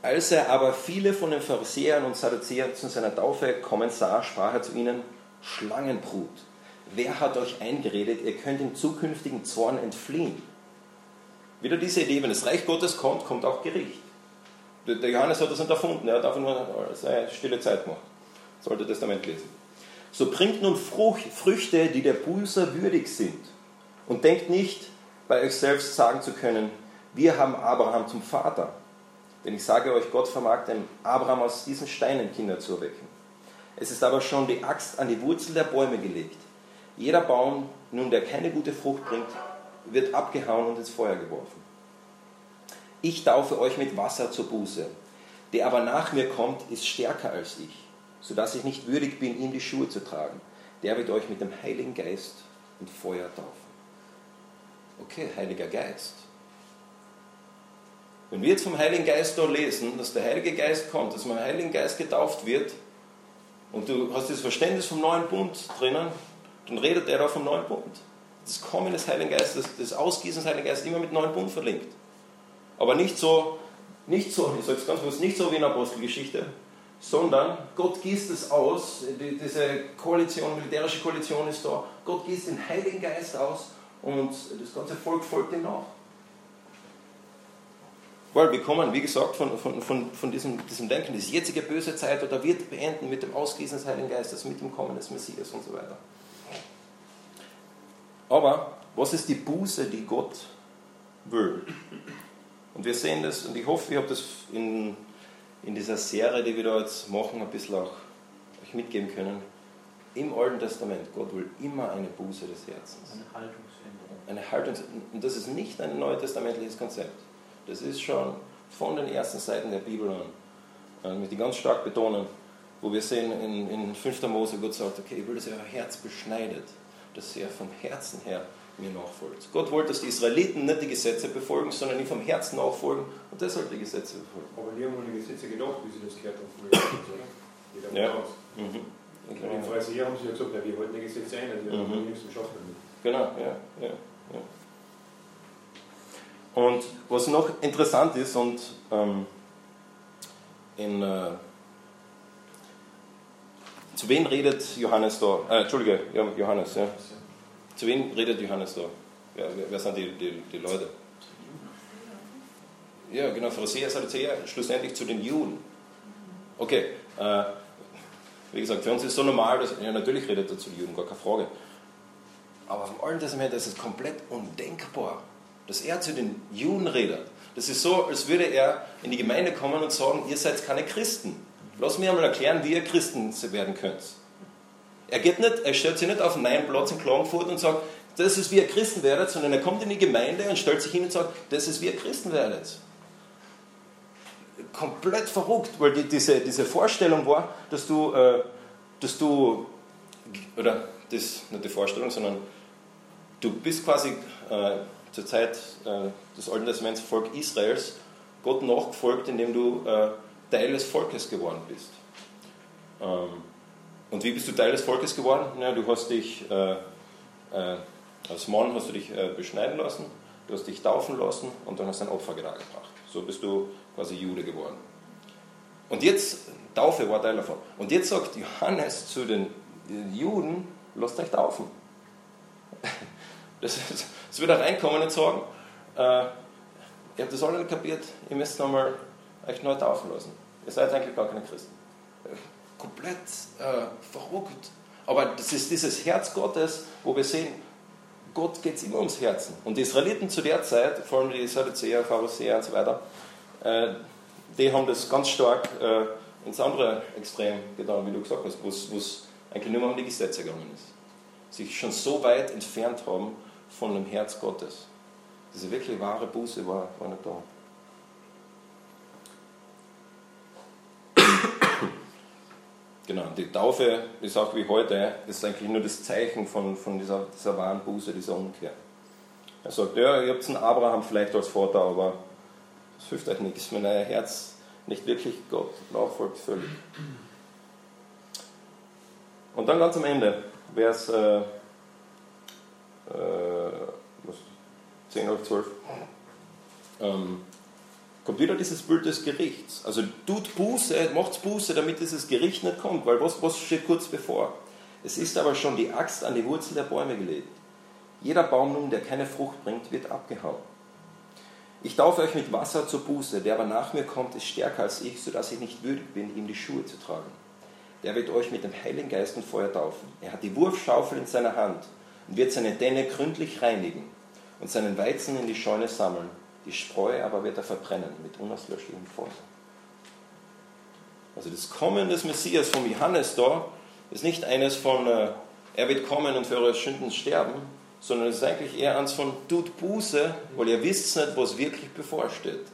Als er aber viele von den Pharisäern und Sadduzäern zu seiner Taufe kommen sah, sprach er zu ihnen, Schlangenbrut, wer hat euch eingeredet, ihr könnt dem zukünftigen Zorn entfliehen? Wieder diese Idee, wenn das Reich Gottes kommt, kommt auch Gericht. Der Johannes hat das nicht erfunden, er hat einfach nur seine stille Zeit gemacht. Sollte Testament lesen. So bringt nun Früchte, die der Bußer würdig sind. Und denkt nicht, bei euch selbst sagen zu können, wir haben Abraham zum Vater. Denn ich sage euch, Gott vermag dem Abraham aus diesen Steinen Kinder zu erwecken. Es ist aber schon die Axt an die Wurzel der Bäume gelegt. Jeder Baum, nun der keine gute Frucht bringt, wird abgehauen und ins Feuer geworfen. Ich taufe euch mit Wasser zur Buße. Der aber nach mir kommt, ist stärker als ich, sodass ich nicht würdig bin, ihm die Schuhe zu tragen. Der wird euch mit dem Heiligen Geist und Feuer taufen. Okay, Heiliger Geist. Wenn wir jetzt vom Heiligen Geist da lesen, dass der Heilige Geist kommt, dass man Heiligen Geist getauft wird, und du hast das Verständnis vom neuen Bund drinnen, dann redet er da vom neuen Bund. Das Kommen des Heiligen Geistes, das Ausgießen des Heiligen Geistes immer mit neuen Bund verlinkt. Aber nicht so, nicht so, ich sage es ganz bewusst, nicht so wie in der Apostelgeschichte, sondern Gott gießt es aus, die, diese Koalition, militärische Koalition ist da, Gott gießt den Heiligen Geist aus und das ganze Volk folgt ihm nach. Weil wir kommen, wie gesagt, von, von, von, von diesem, diesem Denken, diese jetzige böse Zeit oder wird beenden mit dem Ausgießen des Heiligen Geistes, mit dem Kommen des Messias und so weiter. Aber was ist die Buße, die Gott will? Und wir sehen das, und ich hoffe, ihr habt das in, in dieser Serie, die wir da jetzt machen, ein bisschen auch euch mitgeben können. Im Alten Testament, Gott will immer eine Buße des Herzens. Eine Haltungsänderung. Eine Haltungs und das ist nicht ein neutestamentliches Konzept. Das ist schon von den ersten Seiten der Bibel an, äh, die ganz stark betonen, wo wir sehen in, in 5. Mose, Gott sagt, okay, ich will, dass ihr euer Herz beschneidet, dass vom Herzen her mir nachfolgt. Gott wollte, dass die Israeliten nicht die Gesetze befolgen, sondern ihm vom Herzen nachfolgen und deshalb die Gesetze befolgen. Aber die haben an die Gesetze gedacht, wie sie das gehört haben früher. Ja. Mhm. Und die Pharisäer haben sie ja gesagt, ja, wir halten die Gesetze ein, also wir Mhm. haben nichts zu schaffen damit. Genau, ja, ja, ja. Und was noch interessant ist, und ähm, in, äh, zu wen redet Johannes da? Äh, Entschuldige, Johannes, ja. Zu wem redet Johannes da? Ja, wer, wer sind die, die, die Leute? Ja, genau, Pharisäer, Sadduzäer, schlussendlich zu den Juden. Okay, äh, wie gesagt, für uns ist es so normal, dass, ja, natürlich redet er zu den Juden, gar keine Frage. Aber vom Alten Testament ist es komplett undenkbar, dass er zu den Juden redet. Das ist so, als würde er in die Gemeinde kommen und sagen, ihr seid keine Christen. Lass mir einmal erklären, wie ihr Christen werden könnt. Er geht nicht, er stellt sich nicht auf einen neuen Platz in Klagenfurt und sagt, das ist wie ihr Christen werdet, sondern er kommt in die Gemeinde und stellt sich hin und sagt, das ist wie ihr Christen werdet. Komplett verrückt, weil die, diese, diese Vorstellung war, dass du, äh, dass du, oder das nicht die Vorstellung, sondern du bist quasi äh, zur Zeit äh, des Alten Testaments Volk Israels Gott nachgefolgt, indem du äh, Teil des Volkes geworden bist. Ähm, und wie bist du Teil des Volkes geworden? Ja, du hast dich äh, äh, als Mann hast du dich äh, beschneiden lassen, du hast dich taufen lassen und dann hast du ein Opfer dargebracht. So bist du quasi Jude geworden. Und jetzt, Taufe war Teil davon. Und jetzt sagt Johannes zu den Juden, lasst euch taufen. Das, das wird da reinkommen und sagen, äh, ihr habt das alle kapiert, ihr müsst nochmal euch neu taufen lassen. Ihr seid eigentlich gar keine Christen. Komplett äh, verrückt. Aber das ist dieses Herz Gottes, wo wir sehen, Gott geht es immer ums Herzen. Und die Israeliten zu der Zeit, vor allem die Sadduzäer, Pharisäer und so weiter, äh, die haben das ganz stark äh, ins andere Extrem getan, wie du gesagt hast, wo es eigentlich nur mehr um die Gesetze gegangen ist. Sich schon so weit entfernt haben von dem Herz Gottes. Diese wirklich wahre Buße war, war nicht da. Genau, die Taufe ist auch wie heute, ist eigentlich nur das Zeichen von, von dieser, dieser wahren Buße, dieser Umkehr. Er sagt, ja, ihr habt einen Abraham vielleicht als Vater, aber das hilft euch nichts, wenn euer Herz nicht wirklich Gott nachfolgt, völlig. Und dann ganz am Ende, Vers äh, äh, was, 10 oder 12, ähm, kommt wieder dieses Bild des Gerichts. Also tut Buße, macht Buße, damit dieses Gericht nicht kommt, weil was, was steht kurz bevor? Es ist aber schon die Axt an die Wurzel der Bäume gelegt. Jeder Baum nun, der keine Frucht bringt, wird abgehauen. Ich taufe euch mit Wasser zur Buße, der aber nach mir kommt, ist stärker als ich, sodass ich nicht würdig bin, ihm die Schuhe zu tragen. Der wird euch mit dem Heiligen Geist und Feuer taufen. Er hat die Wurfschaufel in seiner Hand und wird seine Denne gründlich reinigen und seinen Weizen in die Scheune sammeln die Spreu aber wird er verbrennen mit unauslöschlichem Feuer. Also das Kommen des Messias vom Johannes da ist nicht eines von, äh, er wird kommen und für eure Sünden sterben, sondern es ist eigentlich eher eins von, tut Buße, weil ihr wisst nicht, was wirklich bevorsteht.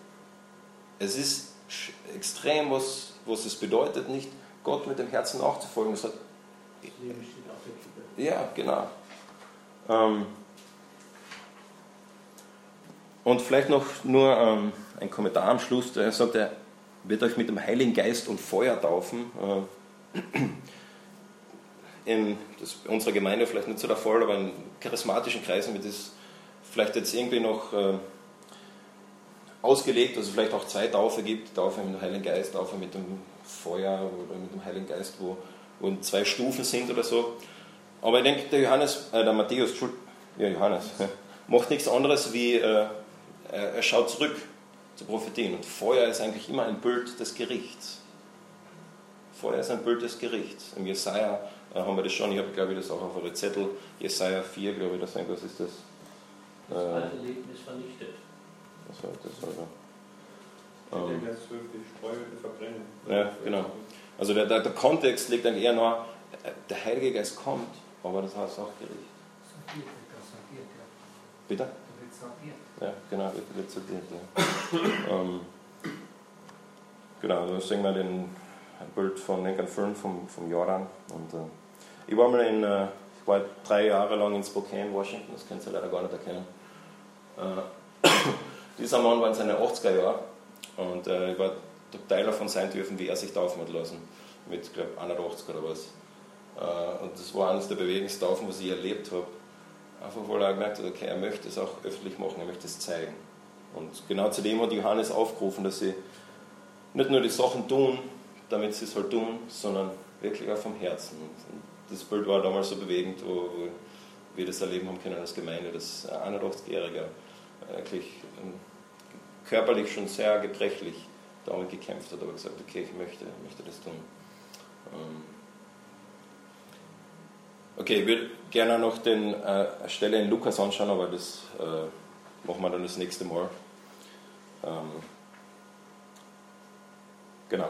Es ist extrem, was, was es bedeutet, nicht Gott mit dem Herzen nachzufolgen. Das hat, ja, genau. Ähm, und vielleicht noch nur ähm, ein Kommentar am Schluss. Er sagt, er wird euch mit dem Heiligen Geist und Feuer taufen. Äh, in das, unserer Gemeinde vielleicht nicht so der Fall, aber in charismatischen Kreisen wird es vielleicht jetzt irgendwie noch äh, ausgelegt, dass es vielleicht auch zwei Taufe gibt, Taufe mit dem Heiligen Geist, Taufe mit dem Feuer oder mit dem Heiligen Geist, wo, wo zwei Stufen sind oder so. Aber ich denke, der Johannes, äh, der Matthäus, ja, Johannes, macht nichts anderes wie äh, er schaut zurück zu prophetien. Und Feuer ist eigentlich immer ein Bild des Gerichts. Feuer ist ein Bild des Gerichts. Im Jesaja äh, haben wir das schon, ich habe glaube ich das auch auf eure Zettel, Jesaja 4, glaube ich, das was ist das? Das äh, alte Leben ist vernichtet. Was war das? Also, ähm, die Spreu verbrennen. Ja, genau. Also der, der, der Kontext liegt dann eher nur, der Heilige Geist kommt, aber das heißt auch Gericht. Bitte? Ja, genau, wird zitiert. Ja. ähm, genau, da sehen wir den, ein Bild von Lincoln Fern vom, vom Jordan. Und, äh, ich war mal in, äh, ich war drei Jahre lang in Spokane, Washington, das könnt ihr leider gar nicht erkennen. Äh, dieser Mann war in seinen 80er Jahren und äh, ich war Teil davon sein dürfen, wie er sich taufen hat lassen. Mit, glaube 81 oder was. Äh, und das war eines der bewegendsten was ich erlebt habe Einfach weil er gemerkt hat, okay, er möchte es auch öffentlich machen, er möchte es zeigen. Und genau zu dem hat Johannes aufgerufen, dass sie nicht nur die Sachen tun, damit sie es halt tun, sondern wirklich auch vom Herzen. Und das Bild war damals so bewegend, wo, wir das erleben haben können als Gemeinde, dass ein 81-Jähriger wirklich ähm, körperlich schon sehr gebrechlich damit gekämpft hat, aber gesagt, okay, ich möchte, möchte das tun. Ähm, Okay, ich würde gerne noch den, äh, Stelle in Lukas anschauen, aber das äh, machen wir dann das nächste Mal. Ähm, genau.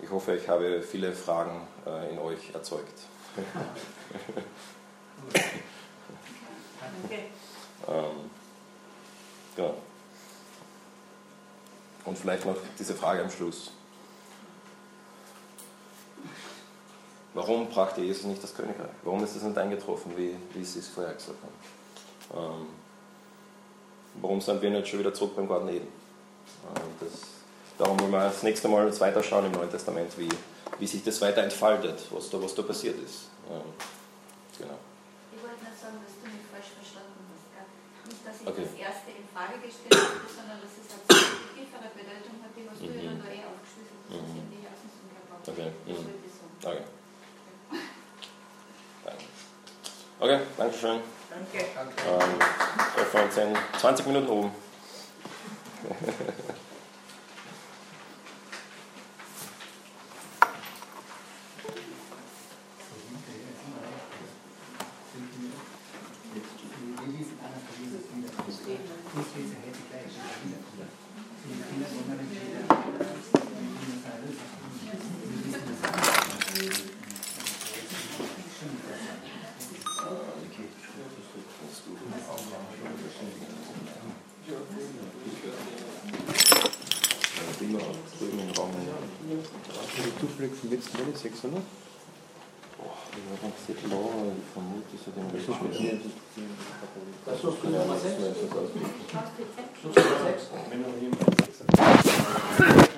Ich hoffe, ich habe viele Fragen äh, in euch erzeugt. Okay. ähm, genau. Und vielleicht noch diese Frage am Schluss. Warum brachte Jesus nicht das Königreich? Warum ist es nicht eingetroffen, wie, wie Sie es vorher gesagt haben? Ähm, warum sind wir nicht schon wieder zurück beim Garten Eden? Ähm, das, darum wollen wir das nächste Mal jetzt weiterschauen im Neuen Testament, wie, wie sich das weiter entfaltet, was da, was da passiert ist. Ähm, genau. Ich wollte nur sagen, dass du mich falsch verstanden hast. Gell? Nicht, dass ich okay. das erste in Frage gestellt habe, sondern dass es eine tiefere Bedeutung hat, die was du ja dann da eh aufgeschlüsselt hast, mhm. nicht Sinn gehabt Okay. Mhm. Okay. Okay, danke schön. Danke. Ähm, treffen wir in 20 Minuten oben. Duplex mit 600? Boah, die war ganz sehr blau, ich vermute, so den Weltschnitt. Das ist Schluss Nummer 6? Schluss Nummer 6?